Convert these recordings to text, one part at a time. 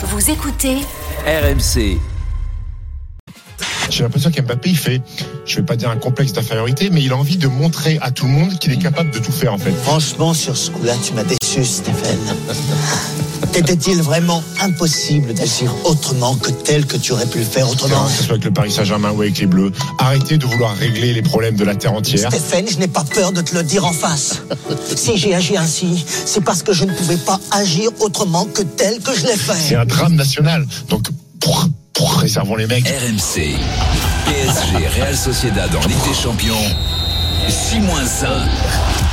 Vous écoutez RMC. J'ai l'impression qu'Mbappé, il fait, je vais pas dire un complexe d'infériorité, mais il a envie de montrer à tout le monde qu'il est capable de tout faire, en fait. Franchement, sur ce coup-là, tu m'as déçu, Stéphane. T'était-il vraiment impossible d'agir autrement que tel que tu aurais pu le faire autrement Que ce soit avec le Paris Saint-Germain ou avec les Bleus. Arrêtez de vouloir régler les problèmes de la terre entière. Stéphane, je n'ai pas peur de te le dire en face. Si j'ai agi ainsi, c'est parce que je ne pouvais pas agir autrement que tel que je l'ai C'est fait. un drame national. Donc, pour, pour réservons les mecs. RMC. PSG Real Sociedad en Ligue des Champions. 6 moins 1.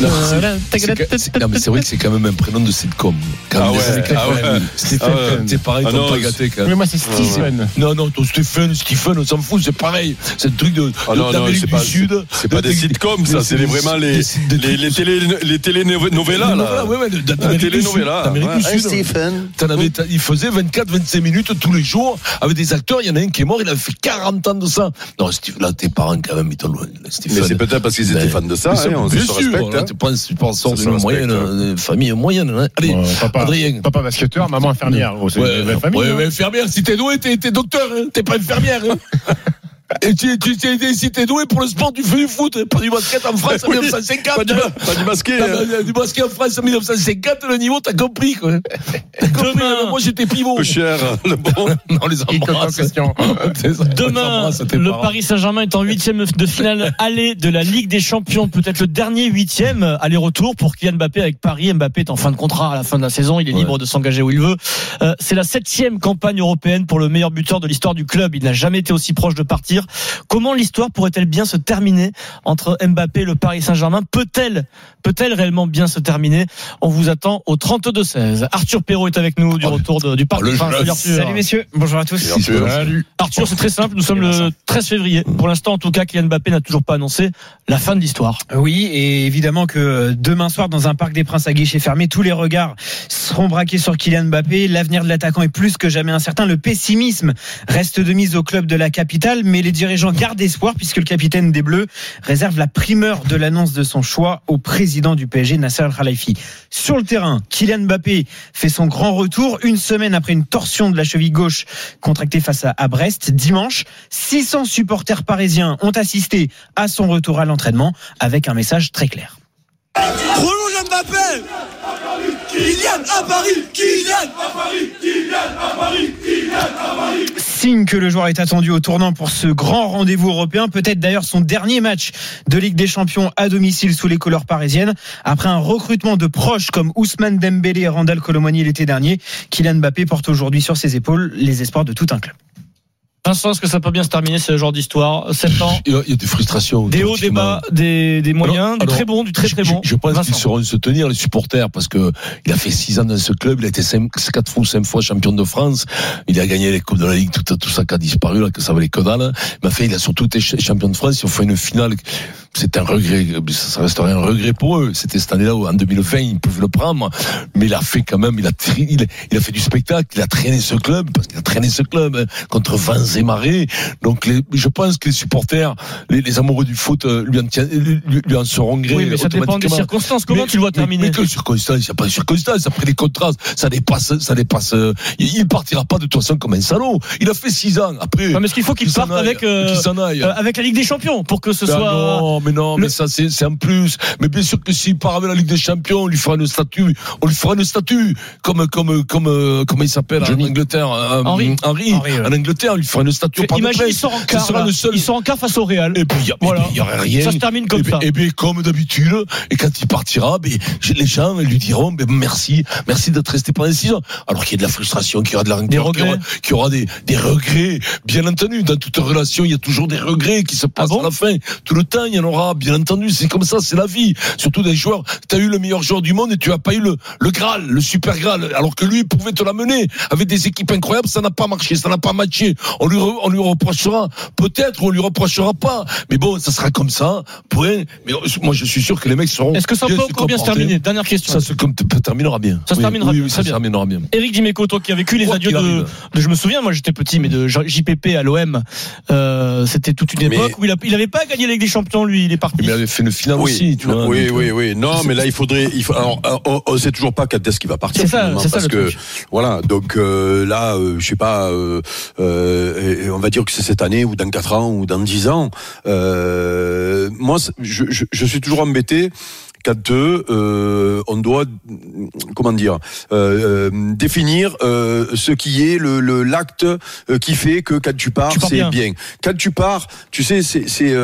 Non, mais c'est vrai que c'est quand même un prénom de sitcom. Ah ouais, ah 80. ouais. Stéphane, Ah ouais. c'est pareil, Ah t'as non, pas gâté quand Mais moi, c'est Stephen. Non, non, ton Stephen, Stephen, on s'en fout, c'est pareil. C'est un truc de, c'est du pas- Sud. C'est pas de- des sitcoms, ça, c'est vraiment les, les, les télé, les telenovelas, là. Ouais, ouais, d'Amérique du Sud. t'as- il faisait 24-25 minutes tous les jours avec des acteurs. Il y en a un qui est mort, il a fait 40 ans de ça. Non, Steve, là, tes parents, quand même, ils t'ont loin. Stephen. Mais c'est peut-être parce qu'ils étaient Ben, fans de ça, on bien se sûr, respecte. là, hein. pas un support Ça se d'une moyenne, hein. euh, famille moyenne. hein. Allez, papa, Adrien. papa basketteur, maman infirmière. C'est Ouais, famille. ouais, hein. ouais, infirmière, si t'es doué, t'es, t'es docteur, hein. t'es pas infirmière. Et tu, tu, tu- si t'es doué pour le sport, tu fais du foot, pas du basket en France en Oui, 1950. Pas du, pas du basket. Hein. du basket en France en 1950, le niveau, t'as compris, quoi. T'as compris, Demain. hein. moi j'étais pivot. Peu cher, le bon. Non, les embrasse. question. Demain, le. Paris Saint-Germain est en huitième de finale aller de la Ligue des Champions, peut-être le dernier huitième aller-retour pour Kylian Mbappé avec Paris. Mbappé est en fin de contrat à la fin de la saison, il est Ouais. libre de s'engager où il veut. Euh, c'est la septième campagne européenne pour le meilleur buteur de l'histoire du club. Il n'a jamais été aussi proche de partir. Comment l'histoire pourrait-elle bien se terminer entre Mbappé et le Paris Saint-Germain Peut-elle, peut-elle réellement bien se terminer On vous attend au 32-16. Arthur Perrault est avec nous du Oh, retour de- du Parc des Princes. Salut, Arthur. Salut messieurs, bonjour à tous. Salut. Arthur, c'est très simple. Nous sommes le 13 février. Pour l'instant, en tout cas, Kylian Mbappé n'a toujours pas annoncé la fin de l'histoire. Oui, et évidemment que demain soir, dans un parc des Princes à guichet fermé, tous les regards seront braqués sur Kylian Mbappé. L'avenir de l'attaquant est plus que jamais incertain. Le pessimisme reste de mise au club de la capitale, mais les dirigeants gardent espoir puisque le capitaine des Bleus réserve la primeur de l'annonce de son choix au président du PSG, Nasser Al-Khelaifi. Sur le terrain, Kylian Mbappé fait son grand retour une semaine après une torsion de la cheville gauche contractée face à, Brest. Dimanche, 600 supporters parisiens ont assisté à son retour à l'entraînement avec un message très clair. Mbappé Kylian à Paris Kylian à Paris Kylian à Paris Signe que le joueur est attendu au tournant pour ce grand rendez-vous européen, peut-être d'ailleurs son dernier match de Ligue des Champions à domicile sous les couleurs parisiennes. Après un recrutement de proches comme Ousmane Dembélé et Randall Colomani l'été dernier, Kylian Mbappé porte aujourd'hui sur ses épaules les espoirs de tout un club. Vincent, est-ce que ça peut bien se terminer ce genre d'histoire? Sept ans, Il y a- des frustrations. des hauts, des bas, des, des moyens, Alors- du alors, très bon, du très très Je- bon. Je, pense qu'ils sauront se tenir, les supporters, parce que il a fait six ans dans ce club, il a été cinq, quatre fois ou cinq fois champion de France, il a gagné les Coupes de la Ligue, tout, tout ça qui a disparu, là, que ça valait que dalle. Mais enfin, il a surtout été ch- champion de France, ils ont fait une finale, c'est un regret, ça resterait un regret pour eux. C'était cette année-là, en 2020, ils peuvent le prendre, mais il a fait quand même, il a, il, il a fait du spectacle, il a traîné ce club, parce qu'il a traîné ce club hein, contre vents marées. Donc, les, je pense que les supporters, les, les amoureux du foot, euh, lui en, lui, en seront gré. Oui, mais ça dépend des circonstances. Comment Mais- tu le vois terminer Mais, circonstances, il n'y a pas de circonstances. Après les contrastes, ça dépasse, ça dépasse. euh, Il, partira pas de toute façon comme un salaud. Il a fait six ans. Après, Non, mais est-ce qu'il faut qu'il s'en parte aille, avec, euh, euh, avec la Ligue des Champions pour que ce Ben soit. non, mais non, le- mais ça c'est en plus. Mais bien sûr que s'il part avec la Ligue des Champions, on lui fera une statue, on lui fera une statue comme comme comme comment il s'appelle en Angleterre. Henry, Henry, ouais. en Angleterre, on lui fera une au Parc des Imagine, il Princes. sort en quart. le seul. Il sort en quart face au Real. Et puis, il Voilà. il y aurait rien. Ça se termine comme et ça. Et bien, comme d'habitude, et quand il partira, ben, les gens lui diront, ben, merci, merci d'être resté pendant six ans. Alors qu'il y a de la frustration, qu'il y aura de la rancœur, Des qu'il y aura, y des, des regrets. Bien entendu, dans toute relation, il y a toujours des regrets qui se passent Ah bon à la fin. Tout le temps, il y en aura, bien entendu. C'est comme ça, c'est la vie. Surtout des joueurs, tu as eu le meilleur joueur du monde et tu as pas eu le, le Graal, le super Graal. Alors que lui, il pouvait te l'amener avec des équipes incroyables, ça n'a pas marché, ça n'a pas matché. On On lui, re- on lui reprochera, peut-être, on lui reprochera pas. Mais bon, ça sera comme ça, point. Mais moi, je suis sûr que les mecs seront. Est-ce que ça peut bien encore bien se terminer Dernière question. Ça se terminera bien. Ça se terminera oui, bien, ça terminera bien. Eric Dimeco, toi qui a vécu les adieux de, je me souviens, moi j'étais petit, mais de JPP à l'OM, euh, c'était toute une Mais- époque où il, a, il avait pas gagné la Ligue des Champions, lui, il est parti. Mais il avait fait une finale Oui, aussi, tu vois. oui, oui, euh, oui. Non, mais là, il faudrait. Il faut, alors, euh, on, on sait toujours pas quand est-ce qu'il va partir. C'est ça, finalement, c'est ça, parce le que truc. voilà. Donc euh, là, euh, je sais pas. On va dire que c'est cette année ou dans quatre ans ou dans dix ans. Euh, moi, je, je, je suis toujours embêté quand euh, on doit comment dire euh, euh, définir euh, ce qui est le le- l'acte euh, qui fait que quand tu pars, Tu pars c'est bien. bien. Quand tu pars, tu sais, c'est c'est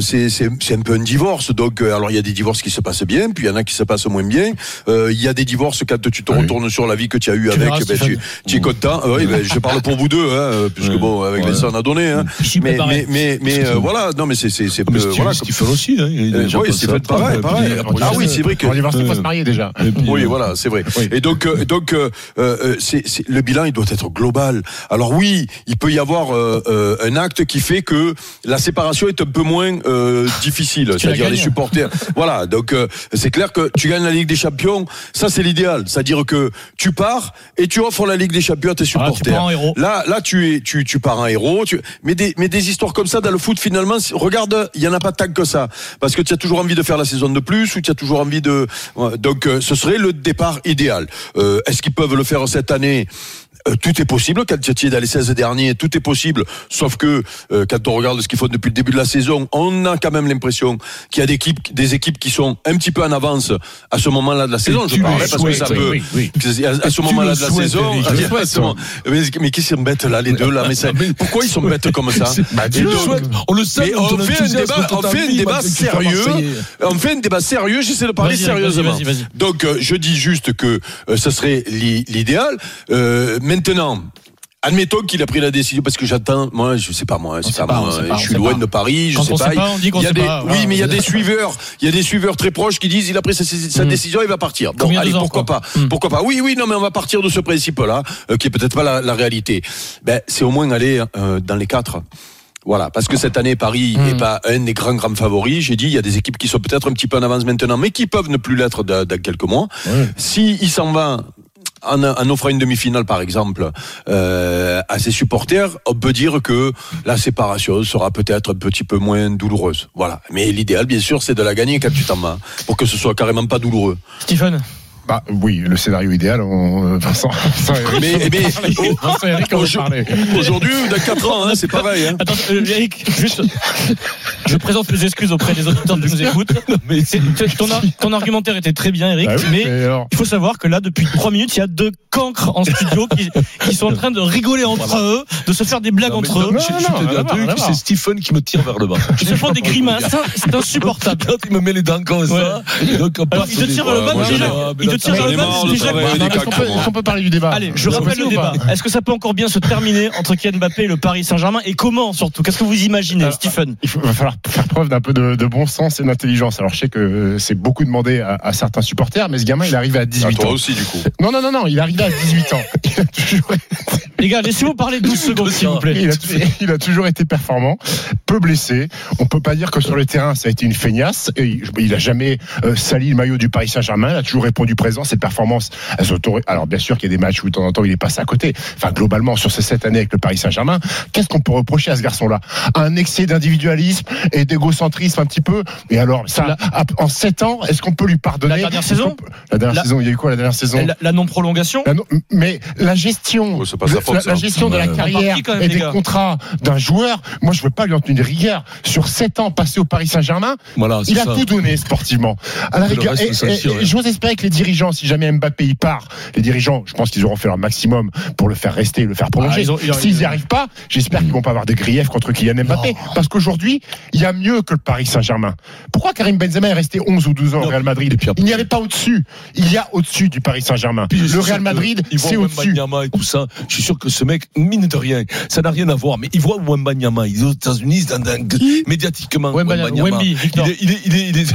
c'est c'est c'est un peu un divorce. Donc euh, alors il y a des divorces qui se passent bien, puis il y en a qui se passent moins bien. Euh, Il y a des divorces quand tu te Oui. retournes sur la vie que tu as eue Tu avec, verras, ben, tu, tu es content. Euh, Oui, ben, je parle pour vous deux, hein, puisque Ouais. bon avec Ouais. les ça on a donné. Hein. Mais mais mais, mais euh, voilà, non mais c'est c'est c'est Mais euh, Steve, voilà. Stephen aussi, hein, Euh, oui, Stephen, après, pareil, pareil. Ah oui, c'est vrai que l'anniversaire, il faut Euh, se marier déjà. oui, euh, voilà, c'est vrai. Et donc, euh, donc, euh, euh, le bilan, il doit être global. Alors oui, il peut y avoir euh, euh, un acte qui fait que la séparation est un peu moins euh, difficile, c'est-à-dire les supporters. voilà, donc euh, c'est clair que tu gagnes la Ligue des Champions, ça c'est l'idéal, c'est-à-dire que tu pars et tu offres la Ligue des Champions à tes tu supporters. Là, là, tu es, tu, tu pars un héros. Tu, mais des, mais des histoires comme ça dans le foot, finalement, regarde, il y en a pas tant que ça, parce que tu as toujours envie de faire la saison de plus ou tu as toujours envie de. ouais, Donc, euh, ce serait le départ idéal. Euh, Est-ce qu'ils peuvent le faire cette année? Euh, tout est possible quand tu es dans les 16 derniers, tout est possible, sauf que euh, quand on regarde ce qu'ils font depuis le début de la saison, on a quand même l'impression qu'il y a des équipes, des équipes qui sont un petit peu en avance à ce moment-là de la saison. Je tu le parlerai parce que ça peut, oui, oui. à, à ce moment-là de la souhaites, saison, Eric, à- je le à souhaite, ce moment- mais, mais qui s'embêtent là, les deux là, mais, ça- pourquoi ils sont bêtes comme ça Bah, donc-. On le sait, on fait un débat, on fait un sérieux. On fait un débat sérieux, j'essaie de parler sérieusement. Donc euh, je dis juste que euh, ce serait l'i- l'idéal. Euh, maintenant. Admettons qu'il a pris la décision parce que j'attends, moi je sais pas moi, je pas, pas, moi, pas, suis loin pas. de Paris, je Quand sais on pas. sait pas, on dit qu'on il y a sait des- pas, Oui, mais il y a des suiveurs, il y a des suiveurs très proches qui disent il a pris sa, sa Mm. décision, il va partir. Bon, Combien allez, ans, pourquoi quoi. pas, Mm. pourquoi pas. Oui, oui, non, mais on va partir de ce principe-là, euh, qui est peut-être pas la, la réalité. Ben, c'est au moins aller euh, dans les quatre. Voilà, parce que cette année, Paris n'est pas un des grands, grands favoris. J'ai dit, il y a des équipes qui sont peut-être un petit peu en avance maintenant, mais qui peuvent ne plus l'être dans, quelques mois. Si il s'en va en, offrant une demi-finale, par exemple, euh, à ses supporters, on peut dire que la séparation sera peut-être un petit peu moins douloureuse. Voilà. Mais l'idéal, bien sûr, c'est de la gagner quand tu t'en vas, pour que ce soit carrément pas douloureux. Stephen, Bah oui, le scénario idéal, on, euh, Vincent, Vincent Eric. Mais, mais Vincent Eric, on va Aujourd- aujourd'hui, dans 4 ans, hein, c'est pareil. Hein. attends, euh, Eric, juste, je présente mes excuses auprès des auditeurs qui nous écoutent. Mais ton, ton argumentaire était très bien, Eric, Bah oui, mais mais alors, il faut savoir que là, depuis trois minutes, il y a deux cancres en studio qui, qui sont en train de rigoler entre eux, de se faire des blagues Non, mais entre eux. non, je, je non, c'est Stephen qui me tire vers le bas. Ils se font des grimaces, c'est insupportable. Il me met les dents comme ça, il te tire vers le bas, déjà. Le bas, déjà est-ce qu'on peut- parler du débat Allez, je rappelle le débat. Est-ce que ça peut encore bien se terminer entre Kylian Mbappé et le Paris Saint-Germain Et comment surtout? Qu'est-ce que vous imaginez, Alors, Stephen? Il faut- va falloir faire preuve d'un peu de, bon sens et d'intelligence. Alors je sais que euh, c'est beaucoup demandé à, certains supporters, mais ce gamin il est arrivé à À 18 toi ans. aussi, du coup. Non non non non, il est arrivé à 18 ans. Il a toujours, Les gars, laissez-vous parler 12 secondes, s'il vous plaît. il a, il a toujours été performant, peu blessé. On peut pas dire que sur le terrain ça a été une feignasse. Et il- a jamais euh, sali le maillot du Paris Saint-Germain. Il a toujours répondu présent. Ses performances, elles sont Alors bien sûr qu'il y a des matchs où de temps en temps il est passé à côté. Enfin globalement sur ces sept années avec le Paris Saint-Germain, qu'est-ce qu'on peut reprocher à ce garçon-là? Un excès d'individualisme et d'égocentrisme un petit peu? Et alors ça, en sept ans, est-ce qu'on peut lui pardonner? La dernière saison? peut- La dernière La- saison, il y a eu quoi la dernière saison? La, non-prolongation? Mais la gestion, c'est pas la, gestion de la carrière même, et des contrats d'un joueur, moi je veux pas lui en tenir rigueur. Sur sept ans passés au Paris Saint-Germain, Voilà, il a ça. tout donné sportivement. À la rigueur, reste, et, et- tire, et ouais. j'ose espérer que les dirigeants, si jamais Mbappé y part, les dirigeants, je pense qu'ils auront fait leur maximum pour le faire rester, le faire prolonger. Ah, S'ils n'y arrivent pas, j'espère qu'ils vont pas avoir des griefs contre Kylian Mbappé, parce qu'aujourd'hui, il y a mieux que le Paris Saint-Germain. Pourquoi Karim Benzema est resté 11 ou 12 ans au. Real Madrid Et puis Il n'y avait pas au-dessus. Il y a au-dessus du Paris Saint-Germain. Le Real Madrid, c'est au-dessus. Wembanyama et tout ça. Je suis sûr que ce mec, mine de rien, ça n'a rien à voir, mais il voit Wembanyama. Il est aux États-Unis, dans, dans- médiatiquement. Wembanyama. Il est, il est, il est, il est-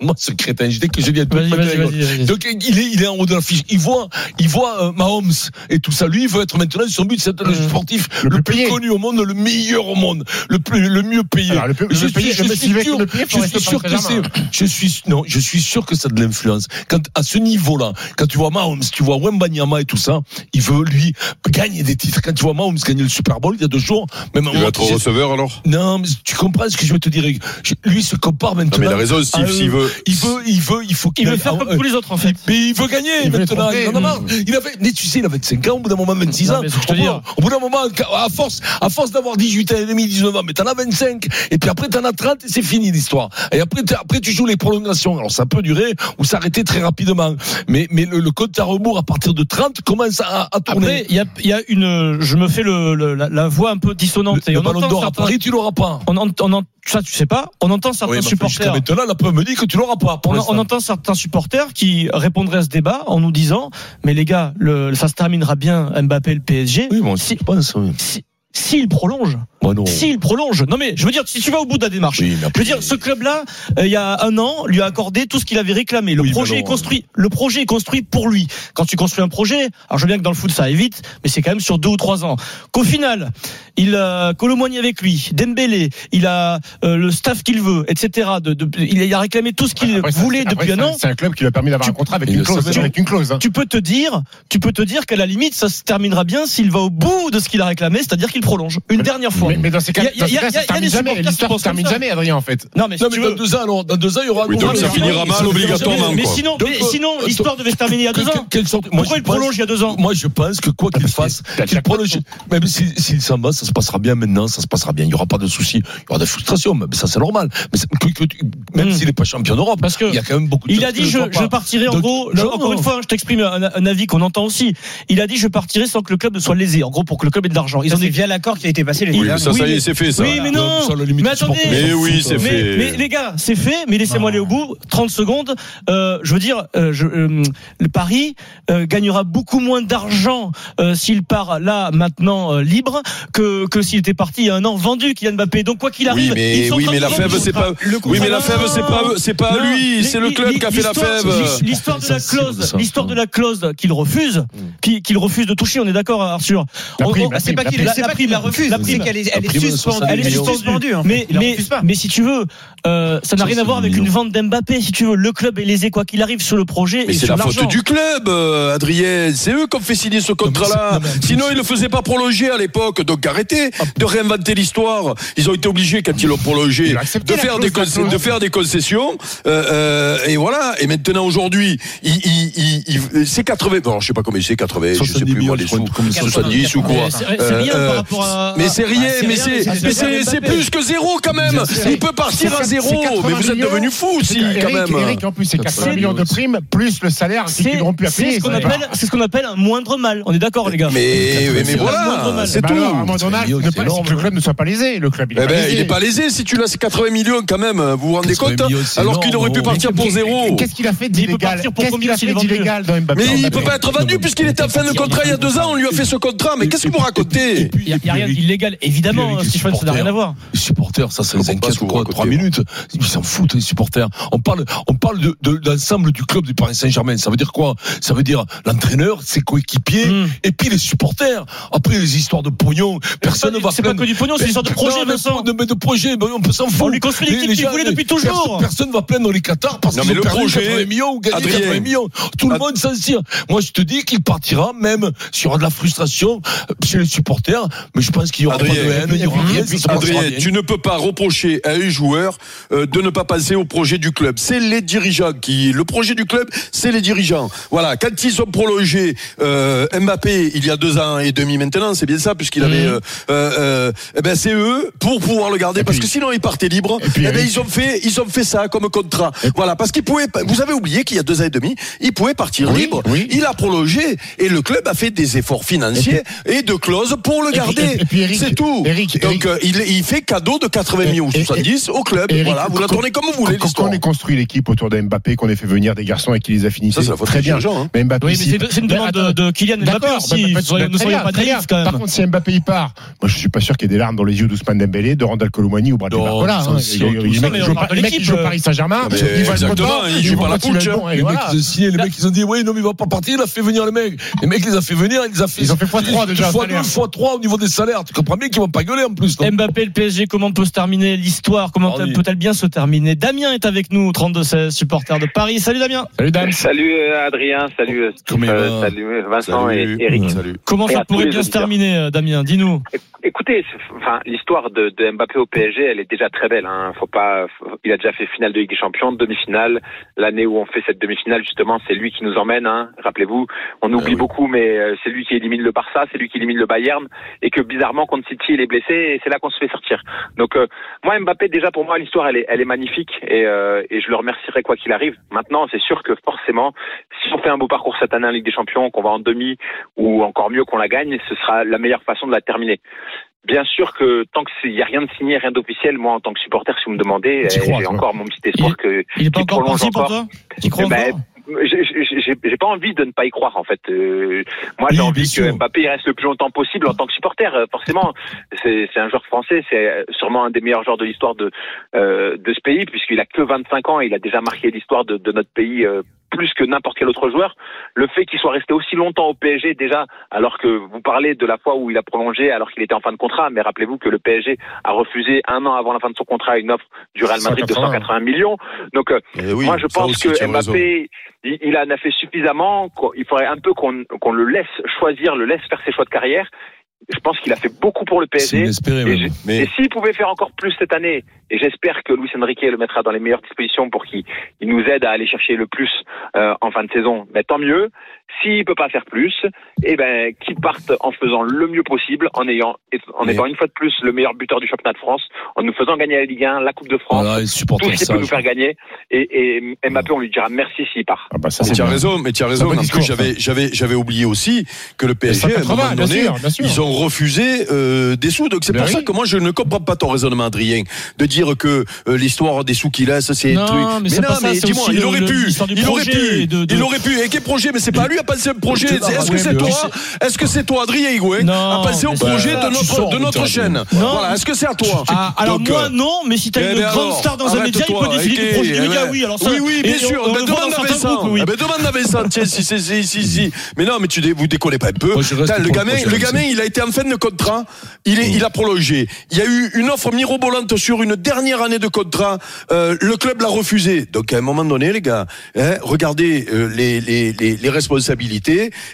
moi, ce crétin, je dis que je viens de Vas-y, vas-y, vas-y, vas-y. Donc, il est, il est en haut de la fiche. Il voit, il voit euh, Mahomes et tout ça. Lui, il veut être maintenant, son but, c'est d'être le Mhm. sportif Le le, plus connu au monde, le meilleur au monde, le plus, le mieux payé. Alors, le plus- je le suis, sûr, je suis sûr que c'est, je suis, non, je suis sûr que ça a de l'influence. Quand, à ce niveau-là, quand tu vois Mahomes, tu vois Wembanyama et tout ça, il veut, lui, gagner des titres. Quand tu vois Mahomes gagner le Super Bowl il y a deux jours, même Il va être tu sais- receveur alors non, mais tu comprends ce que je veux te dire. Je- Lui se compare Non, maintenant. mais il a raison, Steve, s'il veut. Il veut, il veut, il faut qu'il Il veut faire ah, comme euh, tous les autres, en fait. mais il veut gagner Il veut maintenant. Il en a marre. Il avait, mais tu sais, il avait 25 ans, au bout d'un moment, 26 Non, ans. mais ce que je te au, bout, dis. au bout d'un moment, à force, à force d'avoir 18 ans et demi, 19 ans, mais t'en as 25. Et puis après, t'en as 30 et c'est fini l'histoire. Et après, après, tu joues les prolongations. Alors, ça peut durer ou s'arrêter très rapidement. Mais, mais le, le compte à rebours à partir de 30 commence à, à tourner. Après, il y a, y a une, je me fais le, le- la, la voix un peu dissonante. le, et on ballon entend d'or à certains- Paris, tu l'auras pas. on, ent- on ent- ça tu sais pas, on entend certains Oui, mais jusqu'à supporters. maintenant, la preuve me dit que tu l'auras pas. On, on entend certains supporters qui répondraient à ce débat en nous disant mais les gars le, ça se terminera bien Mbappé le PSG Oui, moi, si, je pense, oui. si- s'il prolonge non. s'il prolonge non mais je veux dire si tu vas au bout de la démarche Oui, je veux dire, ce club-là, euh, il y a un an, lui a accordé tout ce qu'il avait réclamé. Le Oui, projet non. est construit. Le projet est construit pour lui. Quand tu construis un projet, alors je veux bien que dans le foot ça aille vite, mais c'est quand même sur deux ou trois ans. Qu'au final, il a Colomboigny avec lui, Dembélé, il a euh, le staff qu'il veut, etc. De, de- il a réclamé tout ce qu'il Après, voulait depuis un an. C'est un club qui lui a permis d'avoir Tu- un contrat avec une clause. savait. Avec une clause. hein. Tu peux te dire, tu peux te dire qu'à la limite, ça se terminera bien s'il va au bout de ce qu'il a réclamé, c'est-à-dire qu'il prolonge une dernière fois. Mais, mais dans ces cas, Il y a- ça se termine jamais. L'histoire se termine jamais, Adrien, en fait. Non, mais si Non, tu mais veux, dans deux ans, alors, dans deux ans, il y aura Oui, donc ça finira sinon- mal obligatoirement. Mais sinon, euh, sinon, l'histoire devait se terminer il y a deux ans. Pourquoi je il prolonge pense- il y a deux ans Moi, je pense que quoi qu'il Parce que fasse, qu'il prolonge, même s'il s'il s'en va, ça se passera bien maintenant, ça se passera bien. Il y aura pas de soucis, il y aura des frustrations, mais ça c'est normal. Même Hmm. s'il n'est pas champion d'Europe, Parce que il y a quand même beaucoup de Il a dit je, partirai en gros. encore une fois, hein, je t'exprime un, avis qu'on entend aussi. Il a dit je partirai sans que le club ne soit lésé. En gros, pour que le club ait de l'argent. Ils ont dit via l'accord qui a été passé les Oui, ça, ça y est, c'est fait, ça. Oui, mais non. Mais attendez. Mais oui, c'est fait. Mais, mais les gars, c'est fait, mais laissez-moi aller au bout. 30 secondes. Euh, je veux dire, euh, je, euh, le Paris euh, gagnera beaucoup moins d'argent euh, s'il part là maintenant euh, libre que, que s'il était parti il y a un an vendu Kylian Mbappé. Donc quoi qu'il arrive, Oui, mais, ils sont oui, en train mais de la fève, c'est pas. Oui, mais la fève, c'est pas, c'est pas lui, c'est le club qui a fait la fève. L'histoire de la clause, l'histoire de la clause qu'il refuse, qu'il qu'il refuse de toucher, on est d'accord, Arthur. C'est pas qu'il prime, la refuse, la prime. est, elle est prime de suspendue. 70 Elle est suspendue. en fait. Mais, si tu veux, euh, ça n'a rien à voir avec une vente d'Mbappé. Si tu veux, le club est lésé quoi qu'il arrive sur le projet Mais c'est la faute du club, euh, Adrien. C'est eux qui ont fait signer ce contrat-là. Sinon, ils ne le faisaient pas prolonger à l'époque. Donc arrêtez de réinventer l'histoire. Ils ont été obligés, quand ils l'ont prolongé, de faire, des de faire concessions. Euh, euh, et voilà. Et maintenant, aujourd'hui, c'est 80. Bon, je sais pas combien c'est 80. Je sais 70 plus moi les millions, sous. je crois, comme ça. 70 ou quoi. Mais C'est c'est rien par rapport à. Mais c'est rien, c'est mais c'est, c'est, c'est plus que zéro quand même. Il peut partir à C'est zéro. 80 Mais vous êtes devenu fou aussi quand même. Eric, en plus, c'est 80 C'est- millions de primes, plus le salaire qu'ils C'est n'auront plus à c'est payer. ce qu'on appelle, c'est ce qu'on appelle un moindre mal. On est d'accord, les gars. Mais, C'est voilà, c'est Bah tout. un C'est que le club ne soit pas lésé. Le club, il est Eh pas ben, lésé. il est pas lésé si tu l'as 80 millions quand même. Vous vous rendez 80 compte hein c'est Alors qu'il aurait pu gros. partir pour zéro. Qu'est-ce qu'il a fait Il peut d'illégal Qu'est-ce qu'il a fait dans Mbappé Mais il peut pas être vendu puisqu'il était en fin de contrat il y a deux ans. On lui a fait ce contrat. Mais qu'est-ce que vous racontez Il n'y a, il y a rien d'illégal, évidemment, Stephen, ça n'a rien à voir. Les supporters, ça, ça les inquiète quoi, trois minutes. Ils s'en foutent, les supporters. On parle, on parle de, de, d'ensemble du club du Paris Saint-Germain. Ça veut dire quoi? Ça veut dire l'entraîneur, ses coéquipiers, Mm. et puis les supporters. Après, les histoires de pognon, personne ne va C'est pas plaindre- que du pognon, c'est une sorte de projet, Vincent. de, mais de projet, ben, on peut s'en foutre. On lui construit l'équipe qu'il voulait depuis toujours. Personne va plaindre les Qatars parce qu'ils ont le perdu projet, 80 millions ou gagné Adrien. 80 millions. Tout le monde s'en tire. Moi, je te dis qu'il partira, même s'il y aura de la frustration chez les supporters, mais je pense qu'il y aura Adrien. pas de haine, il y aura rien, ça se passera Adrien, tu ne peux pas reprocher à un joueur euh, de ne pas passer au projet du club. C'est les dirigeants qui. Le projet du club, c'est les dirigeants. Voilà. Quand ils ont prolongé euh, Mbappé il y a deux ans et demi maintenant, c'est bien ça, puisqu'il avait. Mhm. euh, euh, euh, eh ben c'est eux pour pouvoir le garder, parce que sinon il partait libre. Et puis, eh ben ils ont fait, ils ont fait ça comme contrat. Voilà, parce qu'il pouvait. Vous avez oublié qu'il y a deux ans et demi, il pouvait partir Oui, libre. oui. Il a prolongé et le club a fait des efforts financiers et, de clauses pour le puis- garder. et puis, Eric- c'est tout. Eric, Donc Eric, euh, il, il fait cadeau de 80 millions ou Et- et- 70 au club. Eric, voilà, vous la tournez comme vous voulez quand, on ait construit l'équipe autour de Mbappé, qu'on ait fait venir des garçons et qui les a finis, Ça, c'est très bien. dirigeants, hein. Mais Mbappé, Oui, mais si- c'est une demande de, de Kylian Mbappé D'accord, aussi. Soyons- Ne soyons pas naïfs quand même. Par contre, si Mbappé il part, moi je suis pas sûr qu'il y ait des larmes dans les yeux d'Ousmane Dembélé, de Randall Colomani ou Bradley Barcola. hein. mecs ça, qui au euh. Paris Saint-Germain, ils ils ils jouent vont pas la le et Les mecs, ils ont signé, les mecs, ils ont dit, oui, non, mais il va pas partir, il a fait venir les mecs. Les mecs, il les a fait venir, il les a fait. Ils ont fait x3 déjà, Fois salaire. 2, fois 3 au niveau des salaires. Tu comprends bien qu'ils vont pas gueuler en plus. non Mbappé, le PSG, comment peut se terminer l'histoire Comment Ah oui. peut-elle bien se terminer Damien est avec nous, 32-16, supporter de Paris. Salut Damien. Salut Dan. Salut euh, Adrien, salut euh, euh, salut Vincent Salut. et Eric. Salut. Comment Et ça pourrait bien se terminer, euh, Damien Dis-nous. Écoutez, enfin l'histoire de, de Mbappé au PSG, elle est déjà très belle. Hein. Faut pas, faut- il a déjà fait finale de Ligue des Champions, demi-finale. L'année où on fait cette demi-finale, justement, c'est lui qui nous emmène. Hein. Rappelez-vous, on oublie oui. beaucoup, mais euh, c'est lui qui élimine le Barça, c'est lui qui élimine le Bayern, et que bizarrement contre City, il est blessé, et c'est là qu'on se fait sortir. Donc euh, moi, Mbappé, déjà pour moi, l'histoire, elle est, elle est magnifique, et, euh, et je le remercierai quoi qu'il arrive. Maintenant, c'est sûr que forcément, si on fait un beau parcours cette année en Ligue des Champions, qu'on va en demi, ou encore mieux qu'on la gagne, ce sera la meilleure façon de la terminer. Bien sûr que tant qu'il n'y a rien de signé, rien d'officiel, moi en tant que supporter, si vous me demandez, j'ai encore mon petit espoir que Il est pas encore prolonge parti pour toi? Tu crois Eh ben, encore? J'ai- pas envie de ne pas y croire en fait. Euh, moi j'ai envie que sûr. Mbappé reste le plus longtemps possible en tant que supporter. Euh, Forcément, c'est c'est un joueur français, c'est sûrement un des meilleurs joueurs de l'histoire de euh, de ce pays puisqu'il a que 25 ans et il a déjà marqué l'histoire de, de notre pays. euh, plus que n'importe quel autre joueur, le fait qu'il soit resté aussi longtemps au PSG déjà, alors que vous parlez de la fois où il a prolongé alors qu'il était en fin de contrat, mais rappelez-vous que le PSG a refusé un an avant la fin de son contrat une offre du Real Madrid de 180. 180 millions. Donc euh, Eh oui, moi, je pense aussi, que. Mbappé, il, il en a fait suffisamment. Il faudrait un peu qu'on qu'on le laisse choisir, le laisse faire ses choix de carrière. Je pense qu'il a fait beaucoup pour le PSG. inespéré, Et, Mais- s'il pouvait faire encore plus cette année, et j'espère que Luis Enrique le mettra dans les meilleures dispositions pour qu'il il nous aide à aller chercher le plus euh, en fin de saison, mais tant mieux. S'il peut pas faire plus, eh ben qu'il parte en faisant le mieux possible, en ayant en Mais- étant une fois de plus le meilleur buteur du championnat de France, en nous faisant gagner la Ligue 1, la Coupe de France, Voilà, les tout ce qui peut nous faire gagner. Et, et Mbappé, on lui dira merci s'il part. Ah bah ça, Mais tu as raison, mais tu as raison. j'avais, j'avais, j'avais oublié aussi que le PSG, à un 180, moment bien donné, sûr, bien sûr. ils ont refusé euh, des sous. Donc c'est pour ça que moi je ne comprends pas ton raisonnement, Adrien, de dire que euh, l'histoire des sous qu'il laisse, c'est Non, un truc. mais c'est non, pas ça, mais c'est dis-moi, il aurait pu, il aurait pu, il aurait pu. Et quel projet Mais c'est pas lui à penser le projet. Est-ce ah, que c'est toi. Est-ce que c'est toi, Adrien Higuain, Non, à penser au mais projet de notre sors, de mais notre t'as- chaîne Non. Voilà. Est-ce que c'est à toi Ah, alors Donc, moi non, mais si t'as eh une ben grande alors, star dans un média, il peut décider du projet du eh média, ben, oui. Alors ça, oui, oui, bien sûr. demande dans à Vincent. groupes, oui. Eh ben, demande à Vincent. Tiens, si, si, si, si, si. Mais non, mais tu dé- vous décollez pas un peu. Le gamin, le il a été en fin de contrat. Il est, il a prolongé. Il y a eu une offre mirobolante sur une dernière année de contrat. Euh, le club l'a refusé. Donc, à un moment donné, les gars, hein, regardez euh, les, les, les, les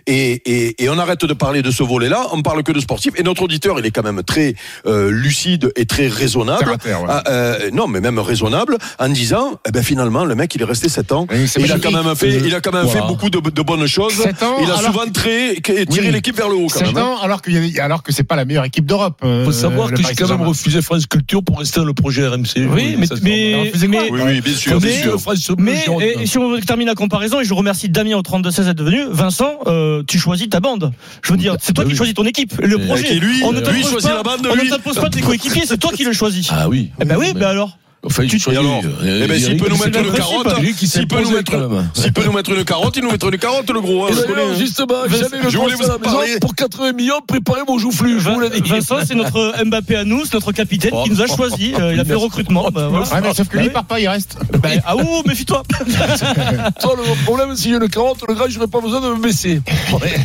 et, et, et on arrête de parler de ce volet-là. On parle que de sportif. Et notre auditeur, il est quand même très euh, lucide et très raisonnable. Terre à terre, ouais. Ah, euh, non, mais même raisonnable, en disant, eh ben finalement, le mec, il est resté 7 ans. Et il a quand même fait, il a quand même Voilà. fait beaucoup de, de bonnes choses. Ans, il a souvent tiré, tiré Oui. l'équipe vers le haut, quand 7 même. hein. ans, alors, a- alors que c'est pas la meilleure équipe d'Europe. euh, faut savoir que j'ai quand même refusé France Culture pour rester dans le projet RMC. Oui, mais, mais, mais, Oui, oui, bien sûr, bien que mais et si on termine la comparaison, et je remercie Damien au 32-16 d'être venu, Vincent, euh, tu choisis ta bande. Je veux dire, c'est toi Bah qui oui. choisis ton équipe. Le Et projet. qui, lui, on ne lui choisit pas- la bande, On lui. ne t'impose pas tes coéquipiers, c'est toi qui le choisis. Ah oui. Eh ben oui, Mais- ben alors. Enfin, Tu- tu Et alors Eh ben, s'il peut nous mettre une carotte, s'il peut nous mettre, s'il peut nous mettre une carotte, il nous mettra une carotte, le gros. hein, justement, j'allais le voulais vous parler. pour 80 millions, préparez vos joufflus, je vous l'ai dit. Vincent, c'est notre Mbappé à nous, c'est notre capitaine qui nous a choisi. Euh, il a fait le recrutement. bah, voilà. Ouais, mais sauf que lui, il part pas, il reste. Bah, ah ouh, méfie-toi. Toi, le problème, si j'ai une carotte, le gars, j'aurais pas besoin de me baisser.